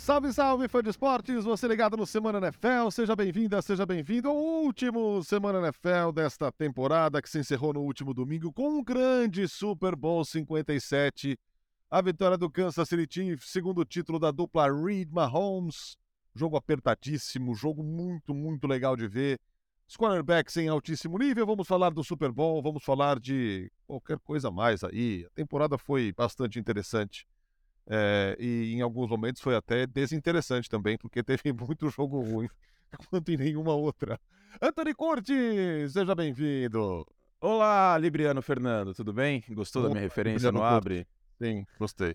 Salve, salve, fã de esportes! Você ligado no Semana NFL, seja bem-vinda, seja bem-vindo ao último Semana NFL desta temporada que se encerrou no último domingo com um grande Super Bowl 57. A vitória do Kansas City Chiefs, segundo título da dupla Reed Mahomes. Jogo apertadíssimo, jogo muito, muito legal de ver. Os cornerbacks em altíssimo nível. Vamos falar do Super Bowl, vamos falar de qualquer coisa mais aí. A temporada foi bastante interessante. É, e em alguns momentos foi até desinteressante também, porque teve muito jogo ruim, quanto em nenhuma outra. Anthony Curti, seja bem-vindo. Olá, Libriano Fernando, tudo bem? Gostou da minha referência no Abre? Sim, gostei.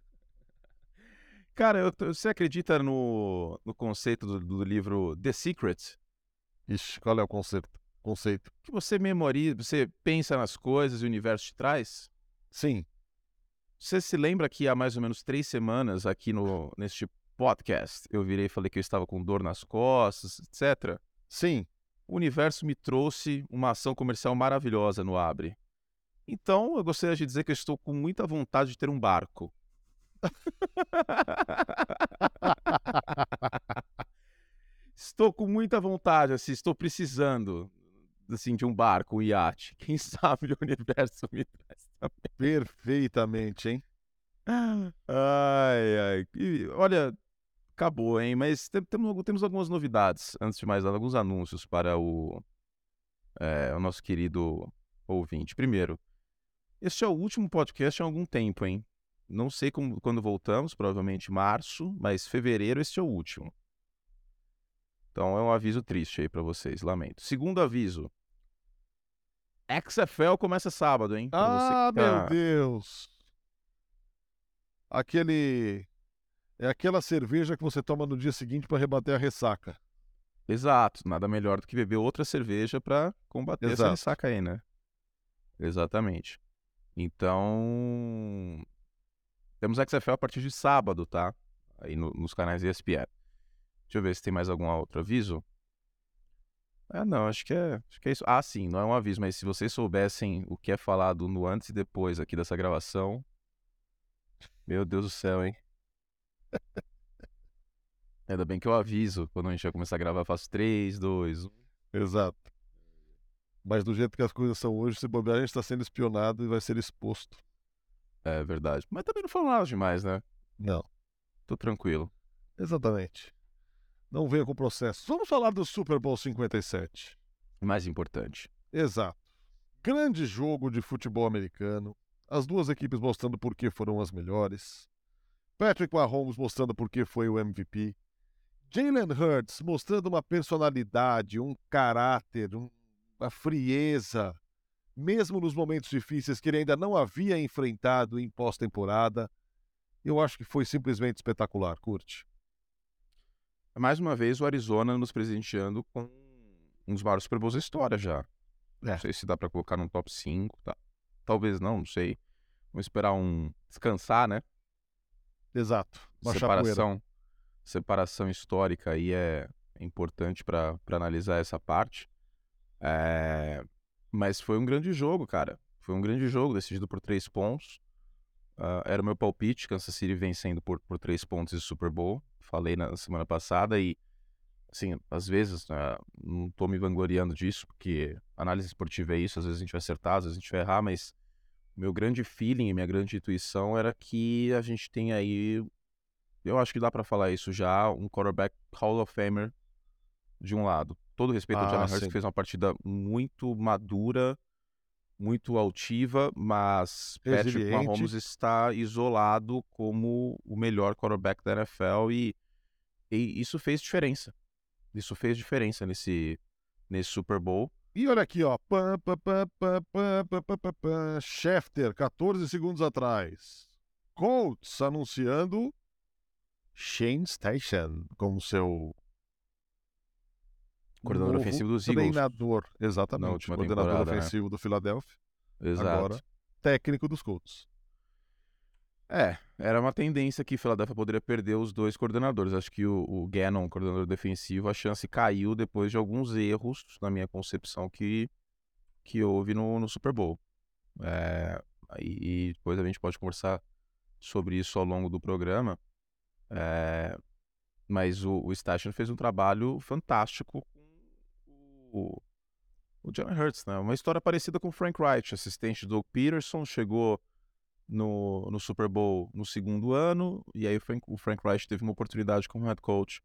Cara, eu, você acredita no, no conceito do, do, livro The Secret? Ixi, qual é o conceito? conceito? Que você memoriza, você pensa nas coisas e o universo te traz? Sim. Você se lembra que há mais ou menos três semanas aqui no neste podcast eu virei e falei que eu estava com dor nas costas, etc. Sim. O universo me trouxe uma ação comercial maravilhosa no Abre. Então eu gostaria de dizer que eu estou com muita vontade de ter um barco. estou com muita vontade, assim, estou precisando assim, de um barco, um iate. Quem sabe o universo me traz. Perfeitamente, hein? Ai, ai. E, olha, acabou, hein? Mas temos, temos algumas novidades, antes de mais nada, alguns anúncios para o, é, o nosso querido ouvinte. Primeiro, este é o último podcast há algum tempo, hein? Não sei como, quando voltamos, provavelmente março, mas fevereiro este é o último. Então é um aviso triste aí para vocês, lamento. Segundo aviso. XFL começa sábado, hein? Pra ah, tá... meu Deus! Aquele. É aquela cerveja que você toma no dia seguinte para rebater a ressaca. Exato, nada melhor do que beber outra cerveja para combater Exato. essa ressaca aí, né? Exatamente. Então, temos XFL a partir de sábado, tá? Aí no, nos canais ESPN. Deixa eu ver se tem mais algum outro aviso. Ah, não, acho que é, acho que é isso. Ah, sim, não é um aviso, mas se vocês soubessem o que é falado no antes e depois aqui dessa gravação, meu Deus do céu, hein? Ainda bem que eu aviso quando a gente vai começar a gravar, eu faço 3, 2, 1. Exato. Mas do jeito que as coisas são hoje, se bobear, a gente está sendo espionado e vai ser exposto. É verdade. Mas também não falou nada demais, né? Não. Tô tranquilo. Exatamente. Não venha com processo. Vamos falar do Super Bowl 57. Mais importante. Exato. Grande jogo de futebol americano. As duas equipes mostrando por que foram as melhores. Patrick Mahomes mostrando por que foi o MVP. Jalen Hurts mostrando uma personalidade, um caráter, um, uma frieza, mesmo nos momentos difíceis que ele ainda não havia enfrentado em pós-temporada. Eu acho que foi simplesmente espetacular, curte mais uma vez o Arizona nos presenteando com um dos maiores Super Bowls da história já. É. Não sei se dá para colocar no top 5, tá? Talvez não, não sei. Vamos esperar um descansar, né? Exato. Separação, separação histórica aí é importante para analisar essa parte. É... Mas foi um grande jogo, cara. Foi um grande jogo, decidido por três pontos. Uh, era o meu palpite, Kansas City vencendo por, por três pontos de Super Bowl falei na semana passada e, assim, às vezes, uh, não estou me vangloriando disso, porque análise esportiva é isso, às vezes a gente vai acertar, às vezes a gente vai errar, mas meu grande feeling, minha grande intuição era que a gente tem aí, eu acho que dá para falar isso já, um quarterback Hall of Famer de um lado. Todo respeito ah, ao Jalen Hurts, que fez uma partida muito madura, muito altiva, mas Patrick Mahomes está isolado como o melhor quarterback da NFL e, e, isso fez diferença. Isso fez diferença nesse, nesse Super Bowl. E olha aqui, ó. Schefter, 14 segundos atrás. Colts anunciando Shane Station como seu Coordenador ofensivo dos Eagles. Treinador, exatamente. Coordenador né? ofensivo né? do Philadelphia. Exato. Agora, técnico dos Colts. É, era uma tendência que Philadelphia poderia perder os dois coordenadores. Acho que o, o Gannon, coordenador defensivo, a chance caiu depois de alguns erros, na minha concepção, que, que houve no, no Super Bowl. É, e depois a gente pode conversar sobre isso ao longo do programa. É, Mas o, o Station fez um trabalho fantástico com o, o Jalen Hurts, né? Uma história parecida com o Frank Wright, assistente do Peterson, chegou no, no Super Bowl no segundo ano, e aí o Frank, o Frank Reich teve uma oportunidade como head coach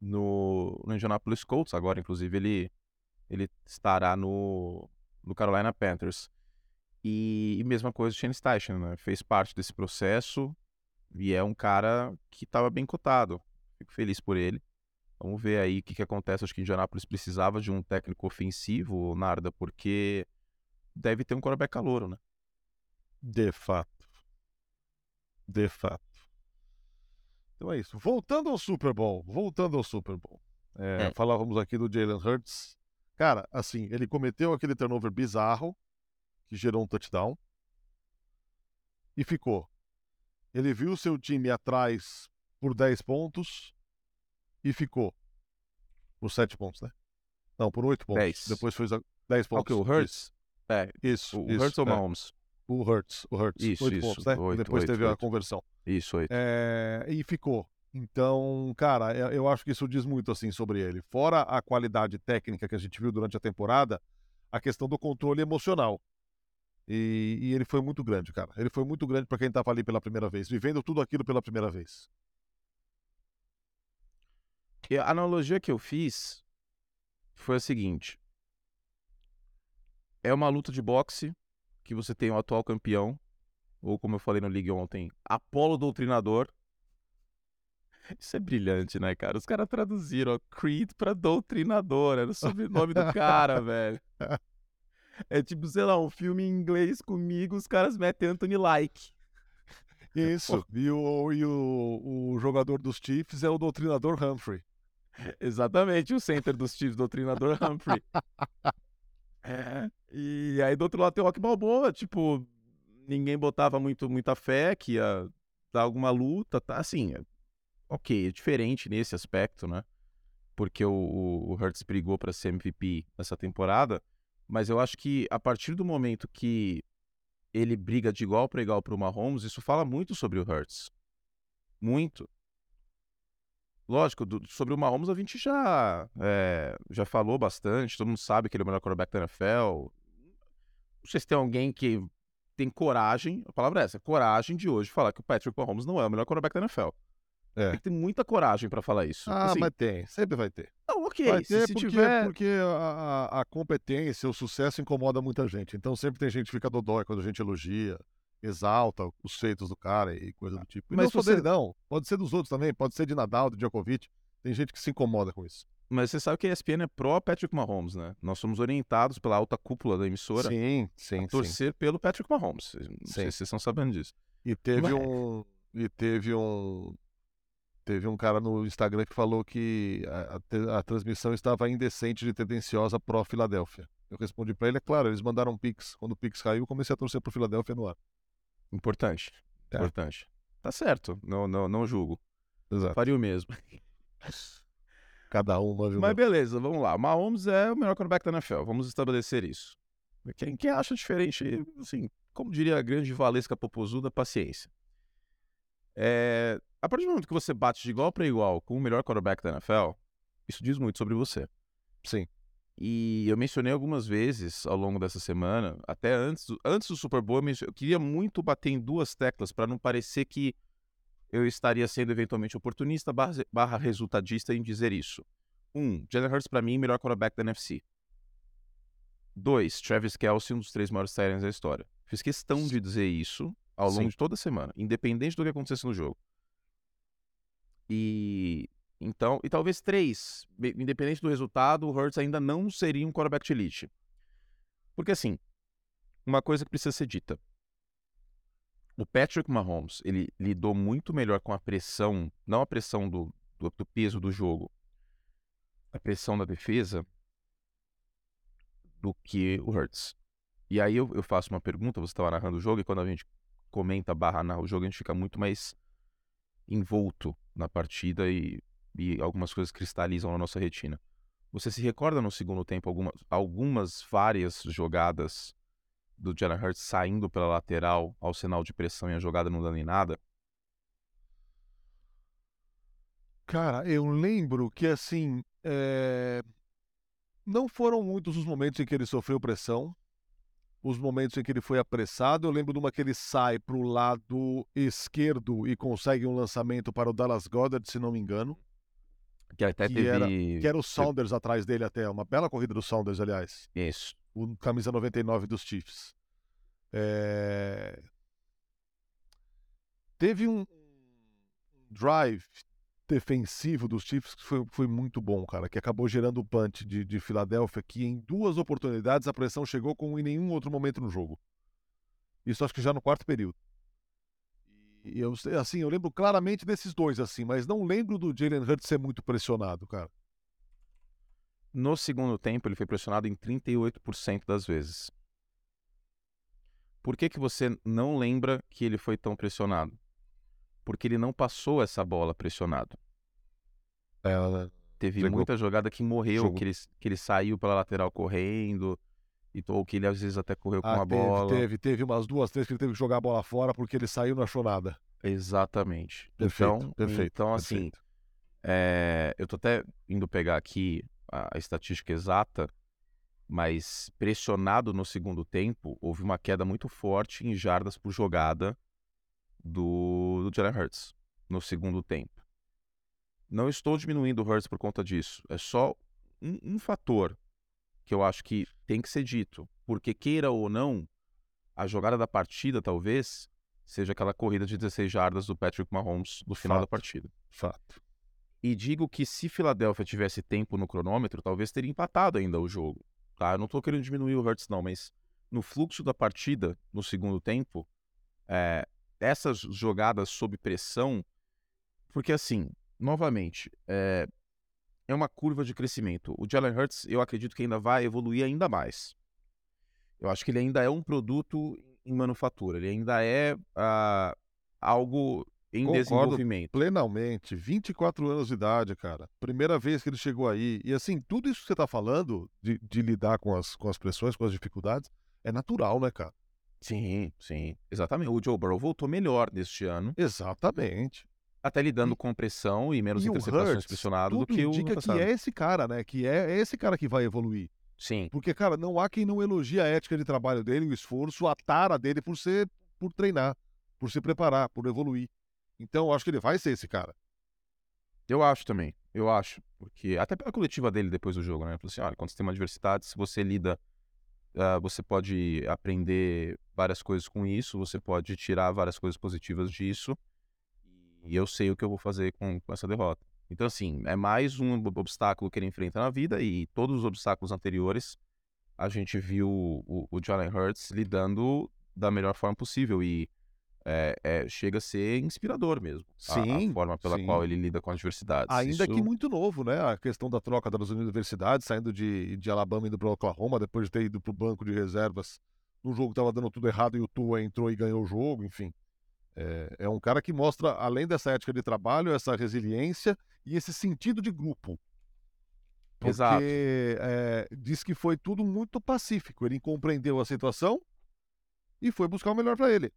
no, no Indianapolis Colts. Agora, inclusive, ele, ele estará no, no Carolina Panthers. E, e mesma coisa o Shane Steichen, né? Fez parte desse processo e é um cara que estava bem cotado. Fico feliz por ele. Vamos ver aí o que, que acontece. Acho que Indianapolis precisava de um técnico ofensivo, Narda, porque deve ter um quarterback calouro, né? De fato. De fato. Então é isso. Voltando ao Super Bowl. Voltando ao Super Bowl. É, é. Falávamos aqui do Jalen Hurts. Cara, assim, ele cometeu aquele turnover bizarro que gerou um touchdown e ficou. Ele viu seu time atrás por 10 pontos e ficou. Por 7 pontos, né? Não, por 8 pontos. 10. Depois foi 10 pontos. Ah, o Hurts? Isso. É. Isso. O isso, Hurts ou é. Mahomes? O Hurts, o Hurts. Isso, oito isso. pontos, né? Oito, Depois oito, teve oito. a conversão. Isso, oito. É, e ficou. Então, cara, é, eu acho que isso diz muito assim sobre ele. Fora a qualidade técnica que a gente viu durante a temporada, a questão do controle emocional. E, e ele foi muito grande, cara. Ele foi muito grande para quem estava ali pela primeira vez, vivendo tudo aquilo pela primeira vez. E a analogia que eu fiz foi a seguinte: é uma luta de boxe que você tem o atual campeão, ou como eu falei no League ontem, Apolo Doutrinador. Isso é brilhante, né, cara? Os caras traduziram ó, Creed pra Doutrinador, era o sobrenome do cara, velho. É tipo, sei lá, um filme em inglês comigo, os caras metem Anthony Like. Isso, e, o, e o, o jogador dos Chiefs é o Doutrinador Humphrey. Exatamente, o center dos Chiefs, Doutrinador Humphrey. É. E aí do outro lado tem o Rock Balboa, tipo, ninguém botava muito, muita fé que ia dar alguma luta, tá? Assim, é, ok, é diferente nesse aspecto, né? Porque o, o Hurts brigou para ser MVP nessa temporada, mas eu acho que a partir do momento que ele briga de igual para igual para o Mahomes, isso fala muito sobre o Hurts. Muito. Lógico, do, sobre o Mahomes a gente já, é, já falou bastante, todo mundo sabe que ele é o melhor quarterback da NFL. Não sei se tem alguém que tem coragem, a palavra é essa, coragem de hoje falar que o Patrick Mahomes não é o melhor quarterback da NFL. É. Tem que ter muita coragem para falar isso. Ah, assim, mas tem, sempre vai ter. Não, ok, vai ter se, porque, tiver... porque a, a competência, o sucesso incomoda muita gente. Então sempre tem gente que fica dodói quando a gente elogia exalta os feitos do cara e coisa do tipo. E Mas não você... só dele, não. Pode ser dos outros também, pode ser de Nadal, de Djokovic. Tem gente que se incomoda com isso. Mas você sabe que a ESPN é pró Patrick Mahomes, né? Nós somos orientados pela alta cúpula da emissora sim, sim, a torcer sim. pelo Patrick Mahomes. Não sim. sei se vocês estão sabendo disso. E teve Mas... um e teve um teve um cara no Instagram que falou que a, a, a transmissão estava indecente de tendenciosa pró Filadélfia. Eu respondi para ele, é claro, eles mandaram um Pix. Quando o Pix caiu, comecei a torcer pro Filadélfia no ar. Importante. É. Importante. Tá certo. Não, não, não julgo. Exato. Faria o mesmo. Cada um? Mas beleza, vamos lá. Mahomes é o melhor quarterback da NFL. Vamos estabelecer isso. Quem, quem acha diferente, assim, como diria a grande Valesca Popozuda, paciência. É, a partir do momento que você bate de igual para igual com o melhor quarterback da NFL, isso diz muito sobre você. Sim. E eu mencionei algumas vezes ao longo dessa semana, até antes do, antes do Super Bowl, eu, eu queria muito bater em duas teclas para não parecer que eu estaria sendo eventualmente oportunista barra, barra resultadista em dizer isso. Um, Jalen Hurts para mim, melhor quarterback da NFC. Dois, Travis Kelce, um dos três maiores Tyrants da história. Fiz questão de dizer isso ao longo Sim. de toda a semana, independente do que acontecesse no jogo. E então, e talvez três, independente do resultado, o Hurts ainda não seria um quarterback de elite. Porque assim, uma coisa que precisa ser dita. O Patrick Mahomes, ele lidou muito melhor com a pressão, não a pressão do, do, do peso do jogo, a pressão da defesa, do que o Hurts. E aí eu, eu faço uma pergunta, você estava narrando o jogo, e quando a gente comenta barra narra o jogo, a gente fica muito mais envolto na partida e e algumas coisas cristalizam na nossa retina. Você se recorda no segundo tempo algumas, algumas várias jogadas do Jalen Hurts saindo pela lateral ao sinal de pressão e a jogada não dando em nada? Cara, eu lembro que assim. É... Não foram muitos os momentos em que ele sofreu pressão. Os momentos em que ele foi apressado. Eu lembro de uma que ele sai para o lado esquerdo e consegue um lançamento para o Dallas Goddard, se não me engano. Que até que teve. Era, que era o Saunders atrás dele até. Uma bela corrida do Saunders, aliás. Isso. O camisa 99 dos Chiefs. É... Teve um drive defensivo dos Chiefs que foi, foi muito bom, cara, que acabou gerando o punch de, de Filadélfia, que em duas oportunidades a pressão chegou como em nenhum outro momento no jogo. Isso acho que já no quarto período. E eu, assim, eu lembro claramente desses dois, assim, mas não lembro do Jalen Hurts ser muito pressionado, cara. No segundo tempo, ele foi pressionado em 38% das vezes. Por que, que você não lembra que ele foi tão pressionado? Porque ele não passou essa bola pressionado. É, Teve Jogou. muita jogada que morreu, Jogou. que ele, que ele saiu pela lateral correndo, e, ou que ele às vezes até correu com ah, a teve, bola. teve, teve umas duas, três que ele teve que jogar a bola fora porque ele saiu e não achou nada. Exatamente. Perfeito, então, perfeito. então assim, perfeito. é, eu tô até indo pegar aqui a, a estatística exata, mas pressionado no segundo tempo, houve uma queda muito forte em jardas por jogada do, do Jalen Hurts no segundo tempo. Não estou diminuindo o Hurts por conta disso. É só um, um fator que eu acho que tem que ser dito. Porque, queira ou não, a jogada da partida, talvez, seja aquela corrida de 16 jardas do Patrick Mahomes no final da Fato. partida. Fato. E digo que se Filadélfia tivesse tempo no cronômetro, talvez teria empatado ainda o jogo. Tá? Eu não estou querendo diminuir o Hurts, não, mas no fluxo da partida, no segundo tempo, é, essas jogadas sob pressão, porque assim, novamente, é, é uma curva de crescimento. O Jalen Hurts, eu acredito que ainda vai evoluir ainda mais. Eu acho que ele ainda é um produto em manufatura, ele ainda é ah, algo em Concordo desenvolvimento. Plenamente. 24 anos de idade, cara. Primeira vez que ele chegou aí. E assim, tudo isso que você tá falando de, de lidar com as, com as pressões, com as dificuldades, é natural, né, cara? Sim, sim, exatamente. O Joe Burrow voltou melhor neste ano, Exatamente. Até lidando com pressão e menos e interceptações pressionado do que o indica que é esse cara, né? Que é, é esse cara que vai evoluir. Sim, Porque, cara, não há quem não elogie a ética de trabalho dele, o esforço, a tara dele por ser, por treinar, por se preparar, por evoluir. Então, eu acho que ele vai ser esse cara. eu acho também. Eu acho. Porque até pela coletiva dele depois do jogo, né? Falou assim: olha, quando você tem uma adversidade, se você lida, ah, você pode aprender várias coisas com isso, você pode tirar várias coisas positivas disso. E eu sei o que eu vou fazer com, com essa derrota. Então, assim, é mais um ob- obstáculo que ele enfrenta na vida e todos os obstáculos anteriores a gente viu o, o Jalen Hurts lidando da melhor forma possível e é, é, chega a ser inspirador mesmo. a- a, Sim, forma pela sim. qual ele lida com as adversidades. Ainda Isso- que muito novo, né? A questão da troca das universidades, saindo de, de Alabama indo para Oklahoma, depois de ter ido para o banco de reservas no jogo estava dando tudo errado e o Tua entrou e ganhou o jogo, enfim. É, é um cara que mostra, além dessa ética de trabalho, essa resiliência e esse sentido de grupo. Porque Exato. é, diz que foi tudo muito pacífico. Ele compreendeu a situação e foi buscar o melhor para ele.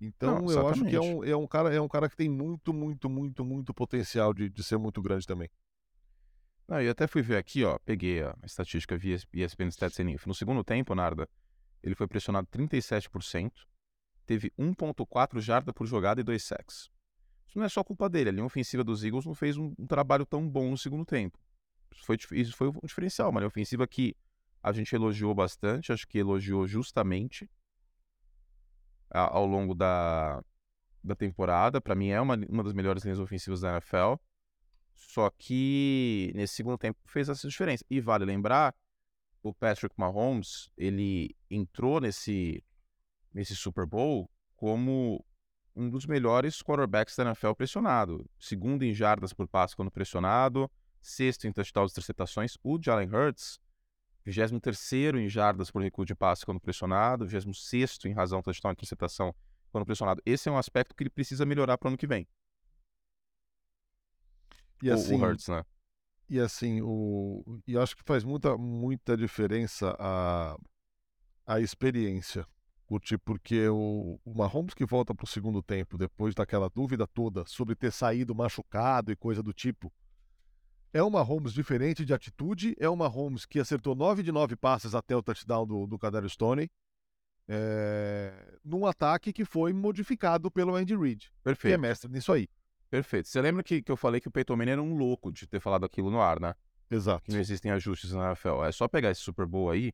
Então Não, eu acho que é um, é, um cara, é um cara que tem muito, muito, muito, muito potencial de, de ser muito grande também. Não, e até fui ver aqui, ó, peguei a estatística via ESPN Stats Info. No segundo tempo, Narda, ele foi pressionado 37%, teve 1.4 jarda por jogada e 2 sacks. Isso não é só culpa dele, a linha ofensiva dos Eagles não fez um, um trabalho tão bom no segundo tempo. Isso foi, isso foi um diferencial, uma linha ofensiva que a gente elogiou bastante, acho que elogiou justamente a- ao longo da, da temporada. Para mim é uma, uma das melhores linhas ofensivas da NFL. Só que nesse segundo tempo fez essa diferença. E vale lembrar, o Patrick Mahomes, ele entrou nesse, nesse Super Bowl como um dos melhores quarterbacks da NFL pressionado. Segundo em jardas por passe quando pressionado, sexto em touchdowns e interceptações. O Jalen Hurts, 23 em jardas por recuo de passe quando pressionado, 26 em razão touchdown e interceptação quando pressionado. Esse é um aspecto que ele precisa melhorar para o ano que vem. E o, assim, o Hurts, né? e assim, o, e acho que faz muita, muita diferença a, a experiência. Curti porque o, o Mahomes que volta para o segundo tempo, depois daquela dúvida toda sobre ter saído machucado e coisa do tipo, é uma Mahomes diferente de atitude, é uma Mahomes que acertou 9 de 9 passes até o touchdown do, do Kadarius Stoney, é, num ataque que foi modificado pelo Andy Reid, Perfeito. que é mestre nisso aí. Perfeito. Você lembra que, que eu falei que o Peyton Manning era um louco de ter falado aquilo no ar, né? Exato. Que não existem ajustes na NFL. É só pegar esse Super Bowl aí.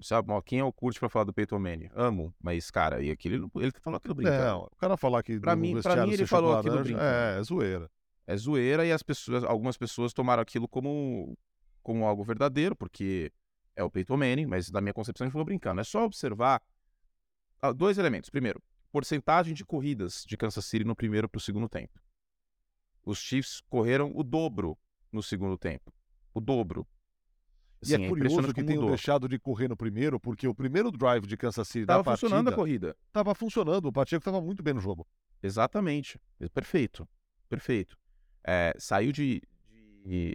Sabe, quem é o curte pra falar do Peyton Manning? Amo, mas, cara, e aquele, ele falou aquilo brincando. Não, o cara falar que Pra mim- pra mim ele falou aquilo laranja, brincando. É, é zoeira. É zoeira e as pessoas, algumas pessoas tomaram aquilo como, como algo verdadeiro, porque é o Peyton Manning, mas na minha concepção ele falou brincando. É só observar ah, dois elementos. Primeiro, porcentagem de corridas de Kansas City no primeiro para o segundo tempo. Os Chiefs correram o dobro no segundo tempo. O dobro. E é Assim, curioso que tenham deixado de correr no primeiro, porque o primeiro drive de Kansas City Tava da funcionando a corrida. tava funcionando. O Pacheco tava muito bem no jogo. Exatamente. Perfeito. Perfeito. É, saiu de, de,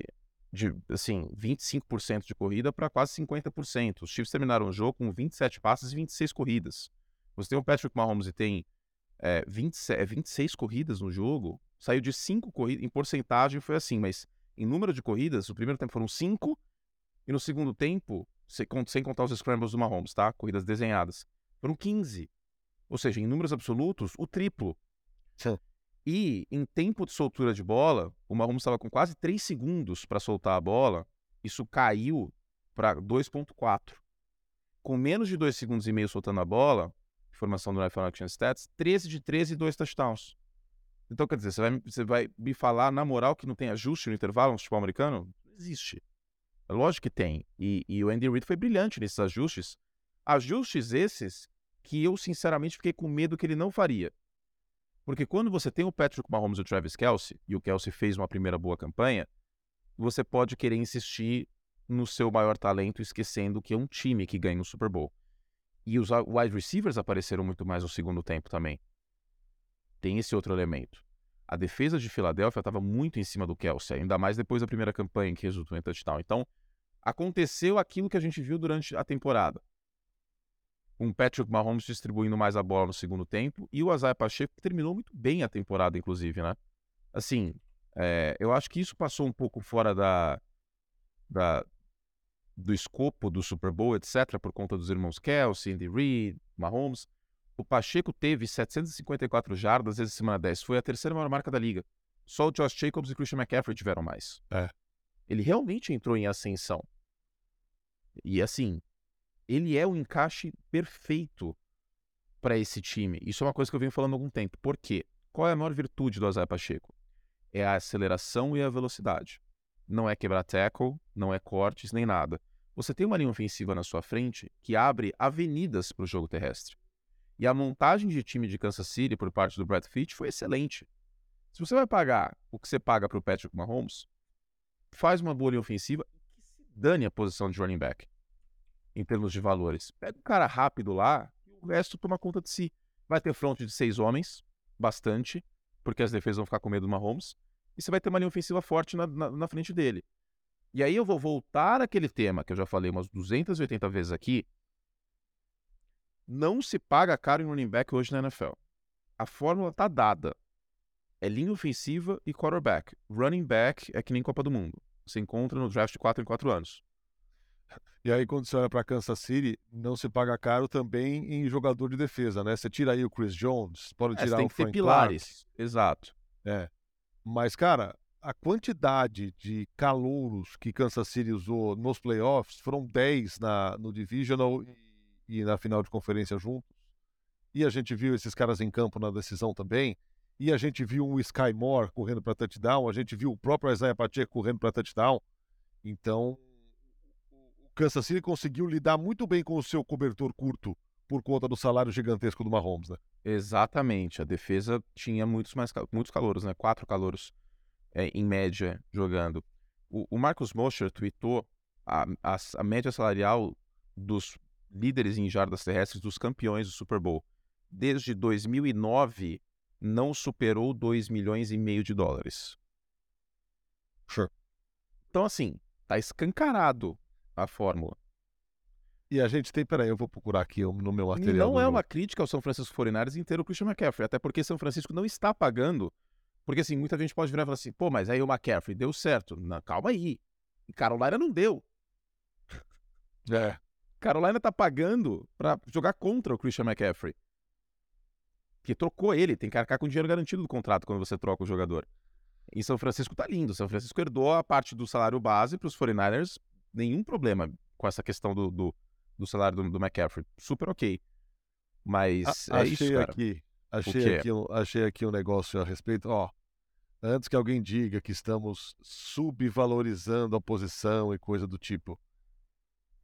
de, assim, 25% de corrida para quase 50%. Os Chiefs terminaram o jogo com 27 passes e 26 corridas. Você tem o Patrick Mahomes e tem é, 20, é, 26 corridas no jogo, saiu de 5 corridas, em porcentagem foi assim, mas em número de corridas, o primeiro tempo foram 5 e no segundo tempo, sem, con- sem contar os scrambles do Mahomes, tá? Corridas desenhadas, foram 15. Ou seja, em números absolutos, o triplo. Sim. E em tempo de soltura de bola, o Mahomes estava com quase 3 segundos para soltar a bola, isso caiu para 2.4. Com menos de 2 segundos e meio soltando a bola, informação do NFL Action Stats, 13 de 13 e 2 touchdowns. Então, quer dizer, você vai, você vai me falar na moral que não tem ajuste no intervalo no futebol americano? Não existe. Lógico que tem. E, e o Andy Reid foi brilhante nesses ajustes. Ajustes esses que eu, sinceramente, fiquei com medo que ele não faria. Porque quando você tem o Patrick Mahomes e o Travis Kelsey, e o Kelsey fez uma primeira boa campanha, você pode querer insistir no seu maior talento, esquecendo que é um time que ganha o Super Bowl. E os wide receivers apareceram muito mais no segundo tempo também. Tem esse outro elemento. A defesa de Filadélfia estava muito em cima do Kelsey, ainda mais depois da primeira campanha que resultou em touchdown. Então, aconteceu aquilo que a gente viu durante a temporada. Um Patrick Mahomes distribuindo mais a bola no segundo tempo e o Isaiah Pacheco que terminou muito bem a temporada, inclusive, né? Assim, é, eu acho que isso passou um pouco fora da, da- do escopo do Super Bowl, etc., por conta dos irmãos Kelsey, Andy Reid, Mahomes. O Pacheco teve 754 jardas desde a semana 10. Foi a terceira maior marca da liga. Só o Josh Jacobs e Christian McCaffrey tiveram mais. É. Ele realmente entrou em ascensão. E assim, ele é o encaixe perfeito para esse time. Isso é uma coisa que eu venho falando há algum tempo. Por quê? Qual é a maior virtude do Isaiah Pacheco? É a aceleração e a velocidade. Não é quebrar tackle, não é cortes, nem nada. Você tem uma linha ofensiva na sua frente que abre avenidas para o jogo terrestre. E a montagem de time de Kansas City por parte do Brad Pitt foi excelente. Se você vai pagar o que você paga para o Patrick Mahomes, faz uma boa linha ofensiva e se dane a posição de running back em termos de valores. Pega um cara rápido lá e o resto toma conta de si. Vai ter front de seis homens, bastante, porque as defesas vão ficar com medo do Mahomes, e você vai ter uma linha ofensiva forte na, na, na frente dele. E aí eu vou voltar àquele tema que eu já falei umas 280 vezes aqui. Não se paga caro em running back hoje na NFL. A fórmula tá dada. É linha ofensiva e quarterback. Running back é que nem Copa do Mundo. Você encontra no draft de 4 em 4 anos. E aí, quando você olha para Kansas City, não se paga caro também em jogador de defesa, né? Você tira aí o Chris Jones, pode É, você tirar tem o que ter Frank pilares. Exato. Clark. É. Mas, cara, a quantidade de calouros que Kansas City usou nos playoffs foram 10 na, no Divisional e, na final de conferência juntos. E a gente viu esses caras em campo na decisão também. E a gente viu o Sky Moore correndo para touchdown. A gente viu o próprio Isaiah Pacheco correndo para touchdown. Então, o Kansas City conseguiu lidar muito bem com o seu cobertor curto por conta do salário gigantesco do Mahomes, né? Exatamente. A defesa tinha muitos mais muitos calouros, né? Quatro calouros é, em média jogando. O, o Marcus Mosher tweetou a, a, a média salarial dos líderes em jardas terrestres dos campeões do Super Bowl. Desde 2009 não superou 2 milhões e meio de dólares. Sure. Então assim, tá escancarado a fórmula. E a gente tem, peraí, eu vou procurar aqui no meu material. Não é do- uma crítica ao São Francisco 49ers inteiro o Christian McCaffrey, até porque São Francisco não está pagando. Porque assim, muita gente pode virar e falar assim, pô, mas aí o McCaffrey deu certo. Não, calma aí. E Carolina não deu. É. Carolina tá pagando pra jogar contra o Christian McCaffrey. Que trocou ele, tem que arcar com dinheiro garantido do contrato quando você troca o jogador. Em São Francisco tá lindo. São Francisco herdou a parte do salário base para os 49ers, nenhum problema com essa questão do, do, do salário do, do McCaffrey. Super ok. Mas A- é achei isso, cara. aqui, achei aqui, um, achei aqui um negócio a respeito. Ó, antes que alguém diga que estamos subvalorizando a posição e coisa do tipo.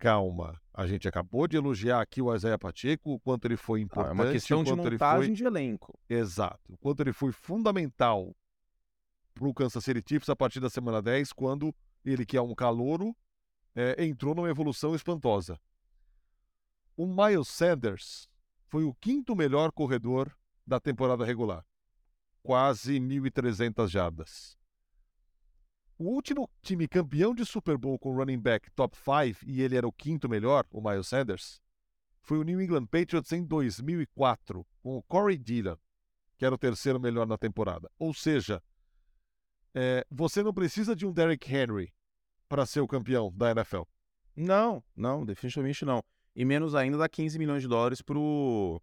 Calma, a gente acabou de elogiar aqui o Isaiah Pacheco, o quanto ele foi importante, é uma questão de montagem foi de elenco. exato, o quanto ele foi fundamental para o Kansas City Chiefs a partir da semana 10, quando ele que é um calouro é, entrou numa evolução espantosa. O Miles Sanders foi o quinto melhor corredor da temporada regular. Quase 1.300 jardas. O último time campeão de Super Bowl com running back top 5, e ele era o quinto melhor, o Miles Sanders, foi o New England Patriots em 2004, com o Corey Dillon, que era o terceiro melhor na temporada. Ou seja, é, você não precisa de um Derrick Henry para ser o campeão da NFL. Não, não, definitivamente não. E menos ainda dá 15 milhões de dólares pro.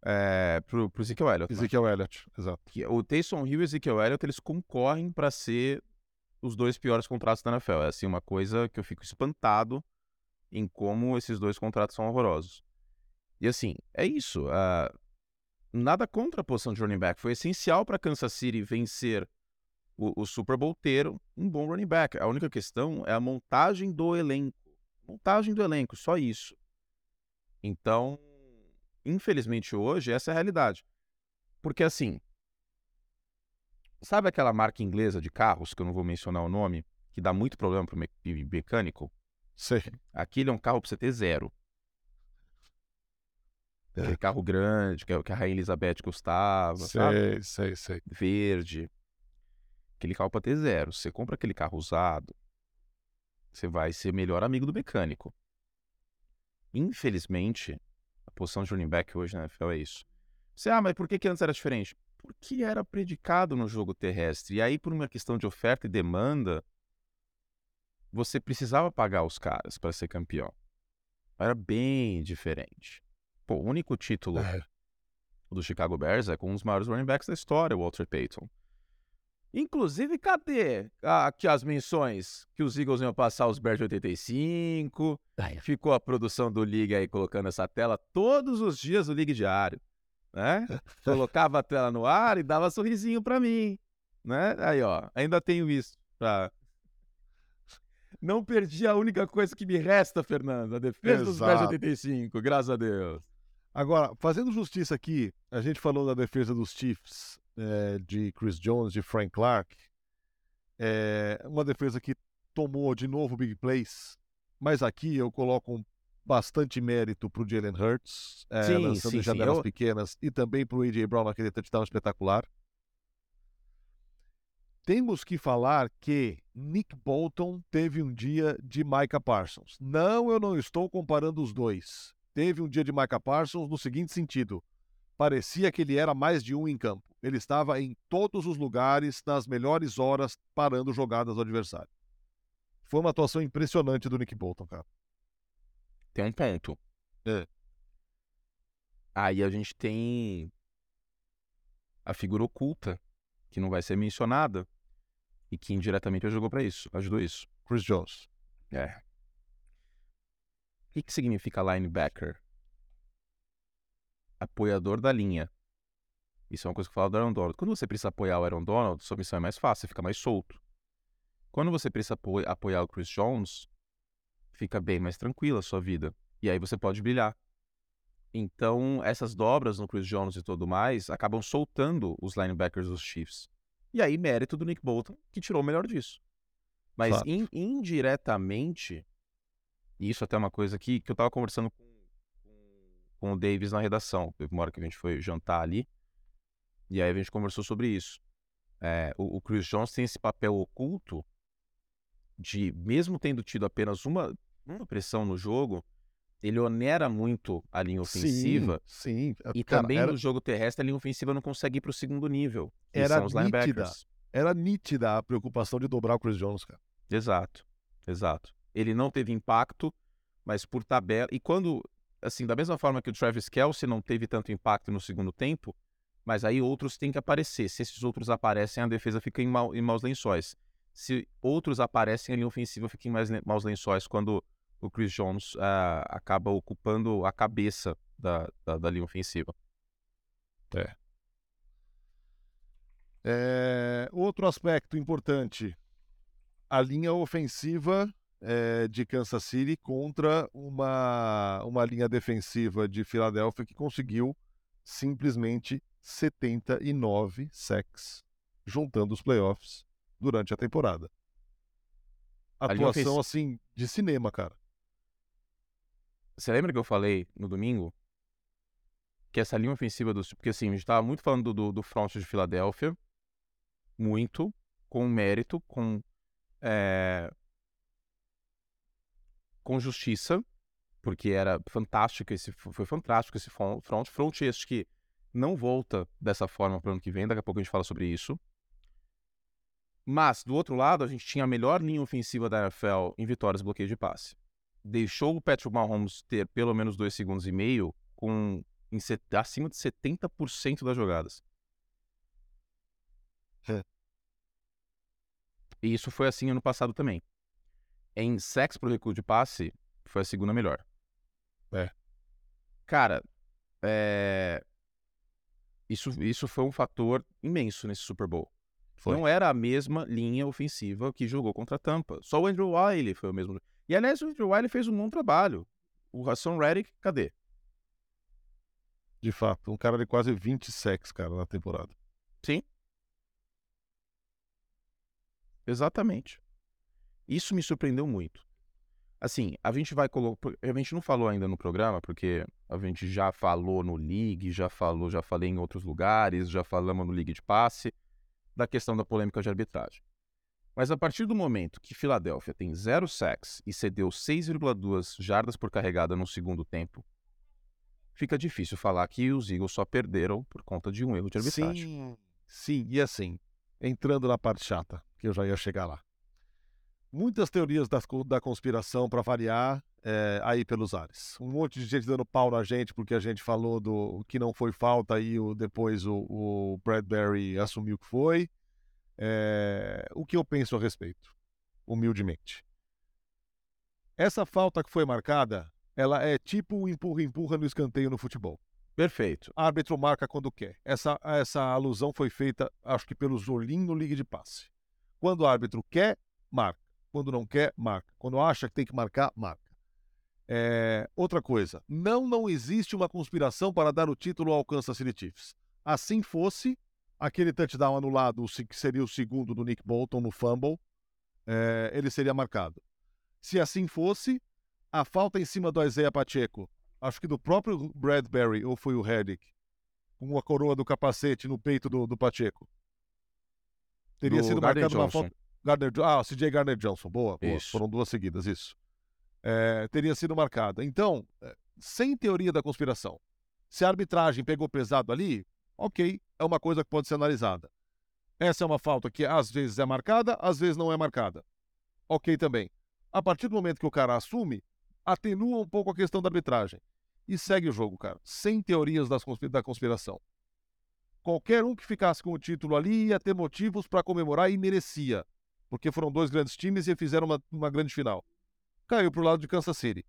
É, pro, pro Ezekiel Elliott. né? Ezekiel Elliott, exato. O Taysom Hill e o Ezekiel Elliott, eles concorrem para ser os dois piores contratos da NFL. É assim uma coisa que eu fico espantado em como esses dois contratos são horrorosos. E assim, é isso. ah, nada contra a posição de running back. Foi essencial para Kansas City vencer o, o Super Bowl ter um bom running back. A única questão é a montagem do elenco. Montagem do elenco, só isso. Então, infelizmente hoje, essa é a realidade. Porque assim, sabe aquela marca inglesa de carros, que eu não vou mencionar o nome, que dá muito problema para o mecânico? Sei. Aquele é um carro para você ter zero. Aquele carro grande, que é que a Rainha Elizabeth gostava, sabe? Sei, sei, sei. Verde. Aquele carro para ter zero. Você compra aquele carro usado, você vai ser melhor amigo do mecânico. Infelizmente, a posição de running back hoje na NFL é isso. Você, ah, mas por que, que antes era diferente? Porque era predicado no jogo terrestre. E aí, por uma questão de oferta e demanda, você precisava pagar os caras para ser campeão. Era bem diferente. Pô, o único título É. do Chicago Bears é com um dos maiores running backs da história, o Walter Payton. Inclusive, cadê aqui as menções que os Eagles iam passar os Bears de 85? Ficou a produção do League aí colocando essa tela todos os dias do League Diário, né? Colocava a tela no ar e dava sorrisinho pra mim, né? Aí, ó, ainda tenho isso pra... Não perdi a única coisa que me resta, Fernando, a defesa dos Exato. 85, graças a Deus. Agora, fazendo justiça aqui, a gente falou da defesa dos Chiefs, é, de Chris Jones, de Frank Clark. É, uma defesa que tomou de novo big plays, mas aqui eu coloco um bastante mérito para o Jalen Hurts, é, Sim, lançando sim, em sim, janelas eu- pequenas, e também para o A.J. Brown naquele touchdown espetacular. Temos que falar que Nick Bolton teve um dia de Micah Parsons. Não, eu não estou comparando os dois. Teve um dia de Micah Parsons no seguinte sentido: parecia que ele era mais de um em campo. Ele estava em todos os lugares, nas melhores horas, parando jogadas do adversário. Foi uma atuação impressionante do Nick Bolton, cara. Tem um ponto. É. Aí a gente tem a figura oculta, que não vai ser mencionada, e que indiretamente jogou pra isso, ajudou isso. Chris Jones. É. O que, que significa linebacker? Apoiador da linha. Isso é uma coisa que eu falo do Aaron Donald. Quando você precisa apoiar o Aaron Donald, sua missão é mais fácil, você fica mais solto. Quando você precisa apo- apoiar o Chris Jones, fica bem mais tranquila a sua vida. E aí você pode brilhar. Então, essas dobras no Chris Jones e tudo mais acabam soltando os linebackers dos Chiefs. E aí, mérito do Nick Bolton, que tirou o melhor disso. Mas in- indiretamente, e isso até é uma coisa que, que eu tava conversando com, com, com o Davis na redação. Teve uma hora que a gente foi jantar ali, e aí a gente conversou sobre isso. É, o, o Chris Jones tem esse papel oculto de, mesmo tendo tido apenas uma, uma pressão no jogo, ele onera muito a linha ofensiva. Sim, sim. E Cara, também era, no jogo terrestre a linha ofensiva não consegue ir para o segundo nível. Era nítida. era nítida a preocupação de dobrar o Chris Jones, cara. Exato, exato. Ele não teve impacto, mas por tabela. E quando, assim, da mesma forma que o Travis Kelsey não teve tanto impacto no segundo tempo, mas aí outros têm que aparecer. Se esses outros aparecem, a defesa fica em, mau, em maus lençóis. Se outros aparecem, a linha ofensiva fica em mais, maus lençóis quando o Chris Jones ah, acaba ocupando a cabeça da, da, da linha ofensiva. É, outro aspecto importante: a linha ofensiva é, de Kansas City contra uma, uma linha defensiva de Filadélfia que conseguiu simplesmente 79 sacks, juntando os playoffs durante a temporada. Atuação assim de cinema, cara. Você lembra que eu falei no domingo que essa linha ofensiva dos. Porque assim, a gente estava muito falando do, do front de Filadélfia, muito, com mérito, com. é, com justiça, porque era fantástico esse. Foi fantástico esse fron- front. Front este que não volta dessa forma para o ano que vem, daqui a pouco a gente fala sobre isso. Mas, do outro lado, a gente tinha a melhor linha ofensiva da NFL em vitórias bloqueio de passe deixou o Patrick Mahomes ter pelo menos dois segundos e meio com em acima de 70% das jogadas. É. E isso foi assim ano passado também. Em sacks pro recuo de passe, foi a segunda melhor. É. Cara, é... Isso, isso foi um fator imenso nesse Super Bowl. Foi. Não era a mesma linha ofensiva que jogou contra a Tampa. Só o Andrew Wiley foi o mesmo. E aliás, o Andrew Wiley fez um bom trabalho. O Hassan Reddick, cadê? De fato, um cara de quase 20 sacks, cara, na temporada. Sim. Exatamente. Isso me surpreendeu muito. Assim, a gente vai colocar. A gente não falou ainda no programa, porque a gente já falou no League, já falou, já falei em outros lugares, já falamos no League de passe, da questão da polêmica de arbitragem. Mas a partir do momento que Filadélfia tem zero sacks e cedeu 6,2 jardas por carregada no segundo tempo, fica difícil falar que os Eagles só perderam por conta de um erro de arbitragem. Sim, sim, e assim, entrando na parte chata, que eu já ia chegar lá. Muitas teorias co- da conspiração para variar é, aí pelos ares. Um monte de gente dando pau na gente porque a gente falou do que não foi falta e o, depois o, o Bradbury assumiu que foi. É, o que eu penso a respeito, humildemente. Essa falta que foi marcada, ela é tipo o empurra-empurra no escanteio no futebol Perfeito. árbitro marca quando quer. Essa, essa alusão foi feita, acho que pelo Zolim no Liga de Passe. Quando o árbitro quer, marca. Quando não quer, marca. Quando acha que tem que marcar, marca. É, outra coisa, não não existe uma conspiração para dar o título ao Kansas City Chiefs. Assim fosse, aquele touchdown anulado, que seria o segundo do Nick Bolton no fumble, é, ele seria marcado. Se assim fosse, a falta em cima do Isaiah Pacheco, acho que do próprio Bradbury, ou foi o Reddick, com a coroa do capacete no peito do, do Pacheco. Teria Do sido Gardner marcado uma falta. Gardner, ah, CJ Gardner Johnson, boa, boa. Isso. Foram duas seguidas, isso. É, teria sido marcada. Então, é, sem teoria da conspiração, se a arbitragem pegou pesado ali, ok, é uma coisa que pode ser analisada. Essa é uma falta que às vezes é marcada, às vezes não é marcada. Ok também. A partir do momento que o cara assume, atenua um pouco a questão da arbitragem. E segue o jogo, cara. Sem teorias das conspi- da conspiração. Qualquer um que ficasse com o título ali ia ter motivos para comemorar e merecia. Porque foram dois grandes times e fizeram uma, uma grande final. Caiu pro lado de Kansas City.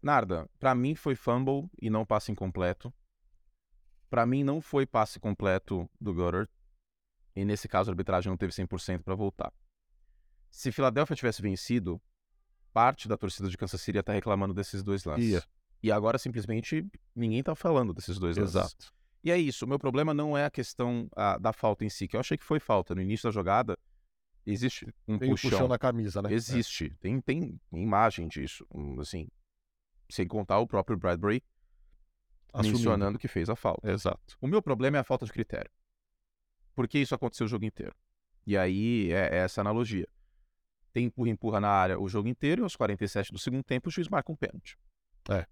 Narda, pra mim foi fumble e não passe incompleto. Pra mim não foi passe completo do Goddard. E nesse caso a arbitragem não teve 100% pra voltar. Se Filadélfia tivesse vencido, parte da torcida de Kansas City ia estar reclamando desses dois lances. E agora simplesmente ninguém tá falando desses dois lances. Exato. E é isso. O meu problema não é a questão ah, da falta em si, que eu achei que foi falta. No início da jogada, existe um Tem puxão. puxão na camisa, né? Existe. Tem, tem imagem disso. um, Assim, sem contar o próprio Bradbury É, assumindo. mencionando que fez a falta. Exato. O meu problema é a falta de critério. Porque isso aconteceu o jogo inteiro. E aí é, é essa analogia. tem empurra-empurra na área o jogo inteiro e aos 47 do segundo tempo o juiz marca um pênalti. É.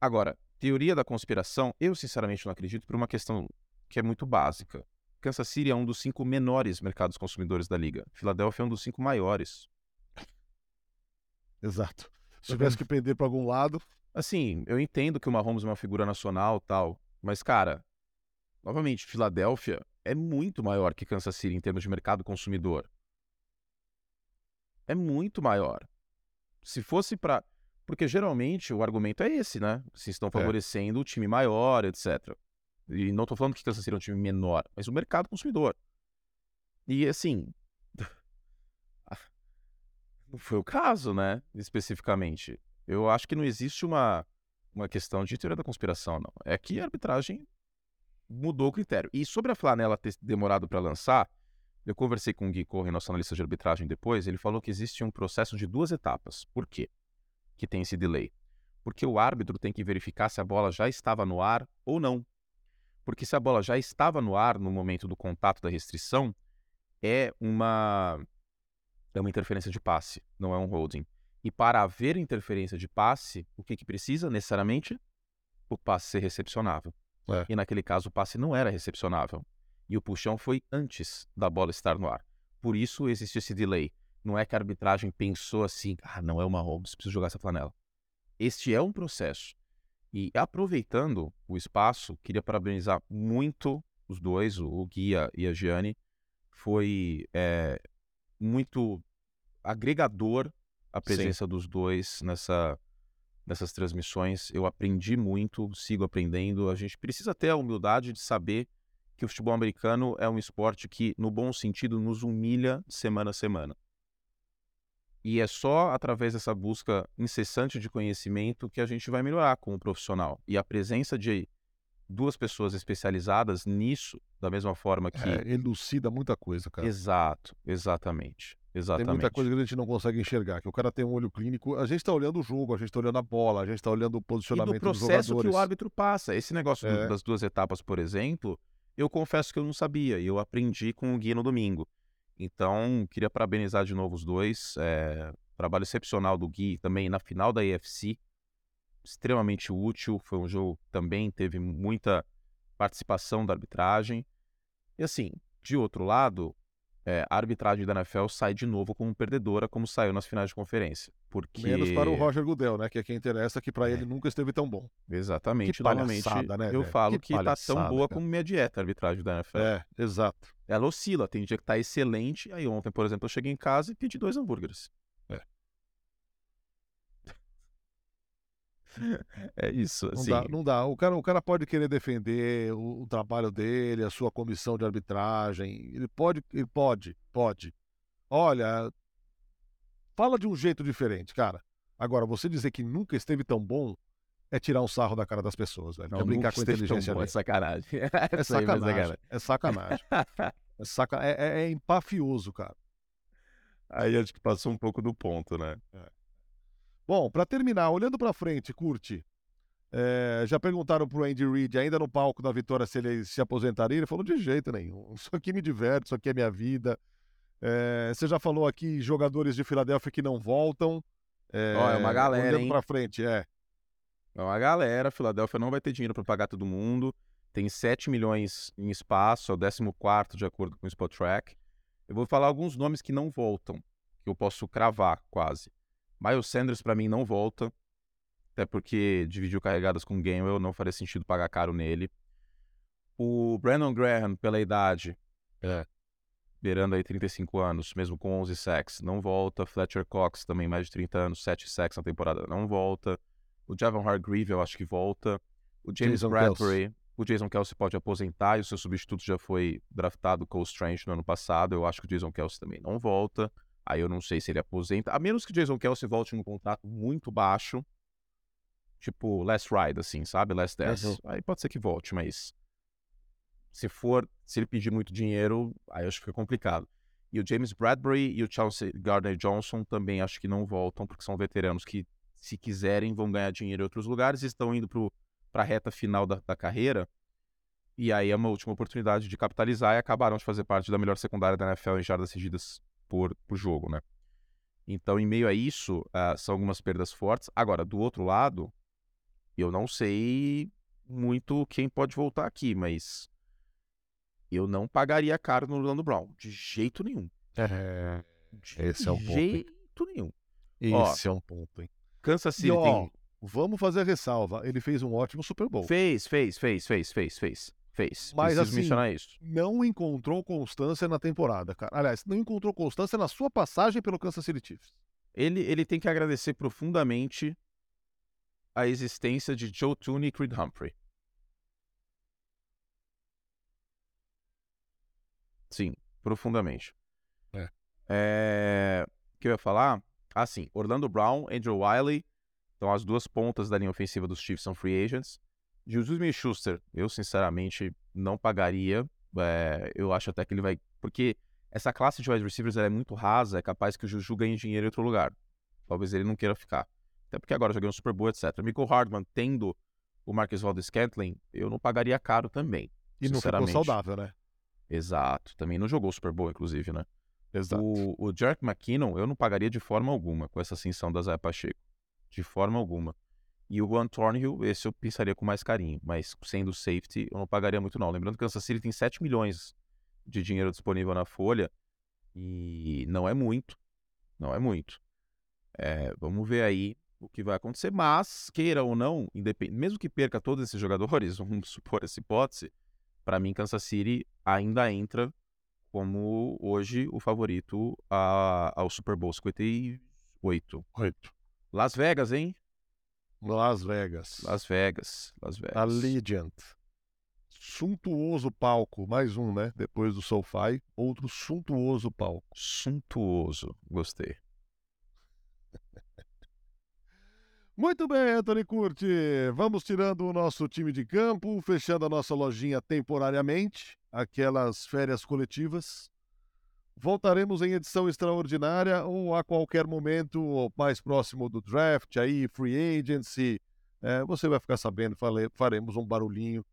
Agora, teoria da conspiração, eu sinceramente não acredito por uma questão que é muito básica. Kansas City é um dos cinco menores mercados consumidores da liga. Filadélfia é um dos cinco maiores. Exato. Se tivesse que pender para algum lado. Assim, eu entendo que o Mahomes é uma figura nacional tal, mas, cara, novamente, Filadélfia é muito maior que Kansas City em termos de mercado consumidor. É muito maior. Se fosse para. Porque geralmente o argumento é esse, né? Se estão favorecendo é. o time maior, etc. E não estou falando que Kansas City é um time menor, mas o mercado consumidor. E assim. não foi o caso, né? Especificamente. Eu acho que não existe uma, uma questão de teoria da conspiração, não. É que a arbitragem mudou o critério. E sobre a flanela ter demorado para lançar, eu conversei com o Gui Corre, nosso analista de arbitragem, depois. Ele falou que existe um processo de duas etapas. Por quê? Que tem esse delay. Porque o árbitro tem que verificar se a bola já estava no ar ou não. Porque se a bola já estava no ar no momento do contato da restrição, é uma é uma interferência de passe, não é um holding. E para haver interferência de passe, o que, que precisa necessariamente? O passe ser recepcionável. É. E naquele caso o passe não era recepcionável. E o puxão foi antes da bola estar no ar. Por isso existe esse delay. Não é que a arbitragem pensou assim, ah, não é uma Holmes, preciso jogar essa flanela. Este é um processo. E aproveitando o espaço, queria parabenizar muito os dois, o Guia e a Gianni. Foi é, muito agregador a presença Sim. dos dois nessa, nessas transmissões. Eu aprendi muito, sigo aprendendo. A gente precisa ter a humildade de saber que o futebol americano é um esporte que, no bom sentido, nos humilha semana a semana. E é só através dessa busca incessante de conhecimento que a gente vai melhorar como profissional. E a presença de duas pessoas especializadas nisso, da mesma forma que. É, elucida muita coisa, cara. Exato, exatamente. Exatamente. Tem muita coisa que a gente não consegue enxergar, que o cara tem um olho clínico. A gente está olhando o jogo, a gente está olhando a bola, a gente está olhando o posicionamento e do processo que o árbitro passa. Esse negócio é. das duas etapas, por exemplo, eu confesso que eu não sabia e eu aprendi com o Gui no domingo. Então, queria parabenizar de novo os dois. É, trabalho excepcional do Gui também na final da EFC. Extremamente útil. Foi um jogo que também teve muita participação da arbitragem. E assim, de outro lado, é, a arbitragem da NFL sai de novo como perdedora, como saiu nas finais de conferência. Porque... Menos para o Roger Goodell, né? Que é quem interessa, que para é. ele nunca esteve tão bom. Exatamente. Que Novamente, né, eu falo que, que tá tão boa cara. como minha dieta a arbitragem da NFL. É, exato. Ela oscila, tem dia que tá excelente. Aí ontem, por exemplo, eu cheguei em casa e pedi dois hambúrgueres. É. É isso, assim. Não dá, não dá. O, cara, o cara pode querer defender o, o, trabalho dele, a sua comissão de arbitragem. Ele pode, ele pode, pode. Olha, fala de um jeito diferente, cara. Agora, você dizer que nunca esteve tão bom é tirar um sarro da cara das pessoas, velho. Não, é brincar com a inteligência bom, É sacanagem. É sacanagem. É sacanagem. É, saca... É, é, é empafioso, cara. Aí acho que passou um pouco do ponto, né? É. Bom, para terminar, olhando para frente, curte. É, já perguntaram pro Andy Reid, ainda no palco da vitória, se ele se aposentaria. Ele falou: de jeito nenhum. Isso aqui me diverte, isso aqui é minha vida. É, você já falou aqui jogadores de Filadélfia que não voltam. É, é uma galera. Olhando para frente, é. É uma galera. Filadélfia não vai ter dinheiro para pagar todo mundo. Tem 7 milhões em espaço, é o 14 de acordo com o Spot Track. Eu vou falar alguns nomes que não voltam, que eu posso cravar quase. Miles Sanders para mim não volta, até porque dividiu carregadas com o Gainwell, não faria sentido pagar caro nele. O Brandon Graham, pela idade, é, beirando aí 35 anos, mesmo com 11 sacks, não volta. Fletcher Cox, também mais de 30 anos, 7 sacks na temporada, não volta. O Javon Hargreave, eu acho que volta. O James Jason Bradbury, Kelsey. o Jason Kelsey pode aposentar e o seu substituto já foi draftado com o Strange no ano passado. Eu acho que o Jason Kelsey também não volta. Aí eu não sei se ele aposenta. A menos que Jason Kelsey volte num contrato muito baixo. Tipo, last ride, assim, sabe? Last dance. Uhum. Aí pode ser que volte, mas. Se for, se ele pedir muito dinheiro, aí eu acho que fica complicado. E o James Bradbury e o Chelsea Gardner Johnson também acho que não voltam, porque são veteranos que, se quiserem, vão ganhar dinheiro em outros lugares e estão indo para a reta final da, da carreira. E aí é uma última oportunidade de capitalizar e acabaram de fazer parte da melhor secundária da NFL em jardas cedidas por, por jogo, né? Então, em meio a isso, uh, são algumas perdas fortes. Agora, do outro lado, eu não sei muito quem pode voltar aqui, mas eu não pagaria caro no Orlando Brown, de jeito nenhum. É, esse é um ponto. De jeito nenhum. Esse ó, é um ponto, hein? Kansas City e, ó, tem... Vamos fazer a ressalva. Ele fez um ótimo Super Bowl. Fez, fez, fez, fez, fez, fez. Fez. Mas Preciso assim, mencionar isso. não encontrou constância na temporada, cara. Aliás, não encontrou constância na sua passagem pelo Kansas City Chiefs. Ele, ele tem que agradecer profundamente a existência de Joe Tooney e Creed Humphrey. Sim, profundamente. É. é... O que eu ia falar? Ah, sim. Orlando Brown, Andrew Wiley. Então, as duas pontas da linha ofensiva dos Chiefs são free agents. Jesus Smith-Schuster, eu sinceramente não pagaria. É, eu acho até que ele vai... Porque essa classe de wide receivers é muito rasa, é capaz que o Juju ganhe dinheiro em outro lugar. Talvez ele não queira ficar. Até porque agora já ganhou um Super Bowl, etc. Michael Hardman tendo o Marcus Valdez Scantling, eu não pagaria caro também. E não ficou saudável, né? Exato. Também não jogou o Super Bowl, inclusive, né? Exato. O, o Jarek McKinnon, eu não pagaria de forma alguma com essa ascensão da Zé Pacheco. De forma alguma. E o Juan Thornhill, esse eu pensaria com mais carinho, mas sendo safety, eu não pagaria muito não. Lembrando que o Kansas City tem 7 milhões de dinheiro disponível na folha e não é muito, não é muito. É, vamos ver aí o que vai acontecer, mas queira ou não, mesmo que perca todos esses jogadores, vamos supor essa hipótese, para mim Kansas City ainda entra como hoje o favorito a, ao Super Bowl 58. Oito. Las Vegas, hein? Las Vegas. Las Vegas. Las Vegas. Allegiant. Suntuoso palco. Mais um, né? Depois do SoFi. Outro suntuoso palco. Suntuoso. Gostei. Muito bem, Anthony Curti. Vamos tirando o nosso time de campo, fechando a nossa lojinha temporariamente, aquelas férias coletivas. Voltaremos em edição extraordinária ou a qualquer momento mais próximo do draft, aí free agency. É, você vai ficar sabendo, faremos um barulhinho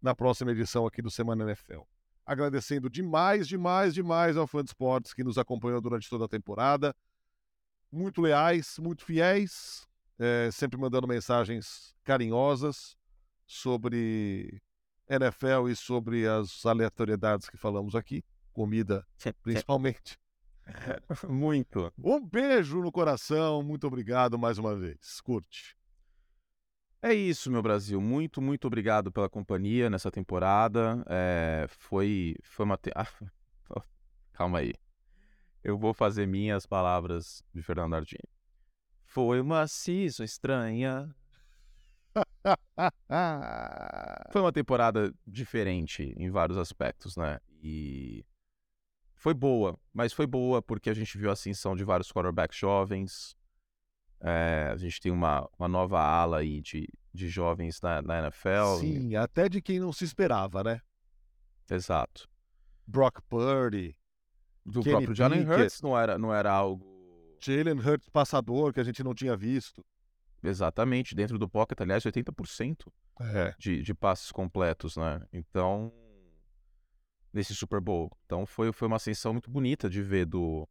na próxima edição aqui do Semana NFL. Agradecendo demais, demais, demais ao fã de esportes que nos acompanhou durante toda a temporada. Muito leais, muito fiéis é, sempre mandando mensagens carinhosas sobre NFL e sobre as aleatoriedades que falamos aqui, comida principalmente. Muito. Um beijo no coração, muito obrigado mais uma vez. Curte. É isso, meu Brasil. Muito, muito obrigado pela companhia nessa temporada. É, foi, foi uma. Te... Ah, calma aí. Eu vou fazer minhas palavras de Fernando Ardini. Foi uma season estranha. foi uma temporada diferente em vários aspectos, né? E foi boa, mas foi boa porque a gente viu a ascensão de vários quarterbacks jovens. É, a gente tem uma, uma nova ala aí de, de jovens na, na NFL. Sim, e... até de quem não se esperava, né? Exato. Brock Purdy. Do Kenny próprio Jalen Hurts não era, não era algo Jalen Hurts passador que a gente não tinha visto. Exatamente, dentro do pocket, aliás, 80% é. de, de passes completos, né? Então, nesse Super Bowl. Então, foi, foi uma ascensão muito bonita de ver do,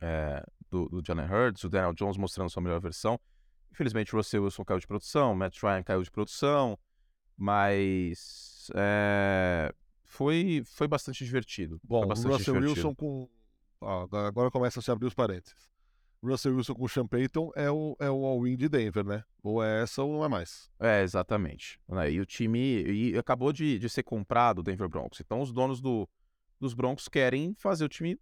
é, do, do Jalen Hurts, o Daniel Jones mostrando sua melhor versão. Infelizmente, o Russell Wilson caiu de produção, Matt Ryan caiu de produção, mas é, foi, foi bastante divertido. Bom, o Russell divertido. Wilson com Ó, agora começa a se abrir os parênteses. Russell Wilson com o Sean Payton é o, é o all-in de Denver, né? Ou é essa ou não é mais. É, exatamente. Né, e o time e acabou de, de ser comprado, o Denver Broncos. Então os donos do, dos Broncos querem fazer o time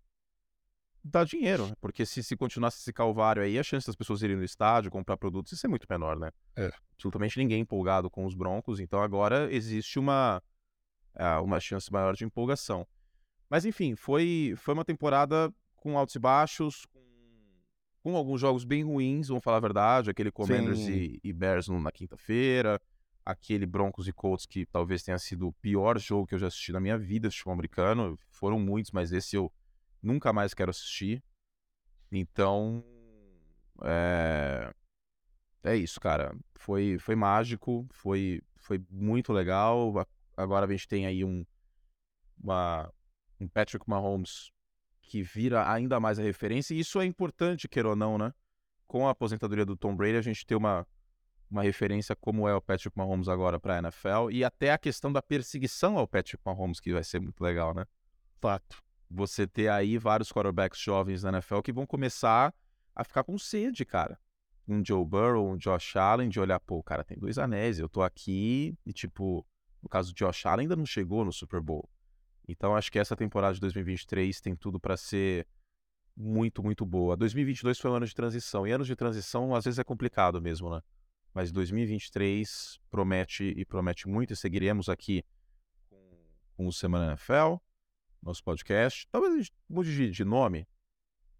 dar dinheiro, né? Porque se, se continuasse esse calvário aí, a chance das pessoas irem no estádio, comprar produtos, isso é muito menor, né? É. Absolutamente ninguém empolgado com os Broncos, então agora existe uma, é, uma chance maior de empolgação. Mas enfim, foi, foi uma temporada com altos e baixos, com, com alguns jogos bem ruins, vamos falar a verdade. Aquele Commanders e, e, Bears na quinta-feira, aquele Broncos e Colts que talvez tenha sido o pior jogo que eu já assisti na minha vida, futebol americano. Foram muitos, mas esse eu nunca mais quero assistir. Então, é, é isso, cara. Foi, foi mágico, foi, foi muito legal. Agora a gente tem aí um, uma, um Patrick Mahomes que vira ainda mais a referência, e isso é importante, queira ou não, né? Com a aposentadoria do Tom Brady, a gente tem uma, uma referência como é o Patrick Mahomes agora para a NFL, e até a questão da perseguição ao Patrick Mahomes, que vai ser muito legal, né? Fato. Você ter aí vários quarterbacks jovens na NFL que vão começar a ficar com sede, cara. Um Joe Burrow, um Josh Allen, de olhar, pô, o cara tem dois anéis, eu tô aqui, e tipo, no caso do Josh Allen, ainda não chegou no Super Bowl. Então acho que essa temporada de 2023 tem tudo para ser muito, muito boa. 2022 foi um ano de transição, e anos de transição às vezes é complicado mesmo, né? Mas 2023 promete e promete muito, e seguiremos aqui com, o Semana NFL, nosso podcast. Talvez a gente mude de, nome,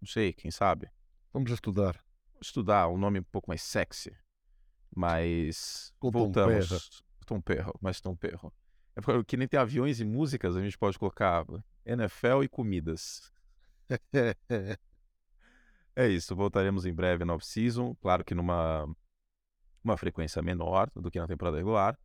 não sei, quem sabe. Vamos estudar. Vamos estudar um nome um pouco mais sexy, mas Com voltamos. Tom Perro, mas Tom Perro. É porque que nem tem aviões e músicas, a gente pode colocar NFL e comidas. É isso, voltaremos em breve na off-season, claro que numa uma frequência menor do que na temporada regular,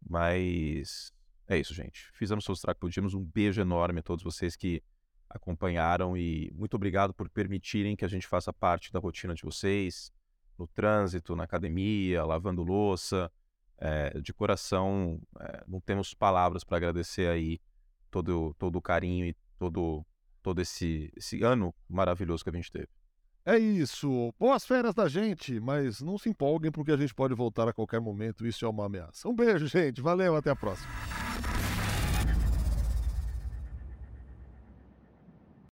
mas é isso, gente. Fizemos o que podíamos. Um beijo enorme a todos vocês que acompanharam e muito obrigado por permitirem que a gente faça parte da rotina de vocês, no trânsito, na academia, lavando louça. É, de coração, é, não temos palavras para agradecer aí todo, todo o carinho e todo, todo esse, esse ano maravilhoso que a gente teve. É isso. Boas férias da gente, mas não se empolguem porque a gente pode voltar a qualquer momento. Isso é uma ameaça. Um beijo, gente. Valeu, até a próxima.